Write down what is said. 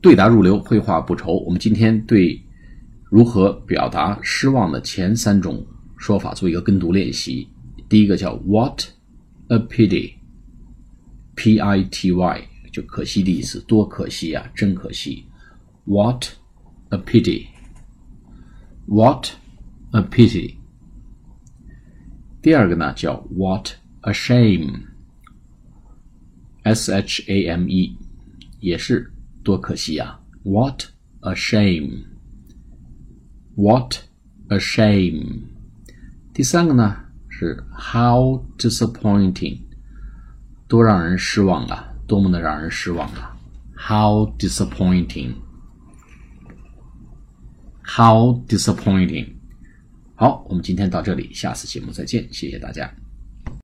对答如流，绘画不愁。我们今天对如何表达失望的前三种说法做一个跟读练习。第一个叫 What a pity，P-I-T-Y 就可惜的意思，多可惜啊，真可惜。What a pity，What a pity。第二个呢叫 What a shame，S-H-A-M-E，也是多可惜啊。What a shame，What a shame。第三个呢是 How disappointing，多让人失望啊，多么的让人失望啊。How disappointing，How disappointing。好，我们今天到这里，下次节目再见，谢谢大家。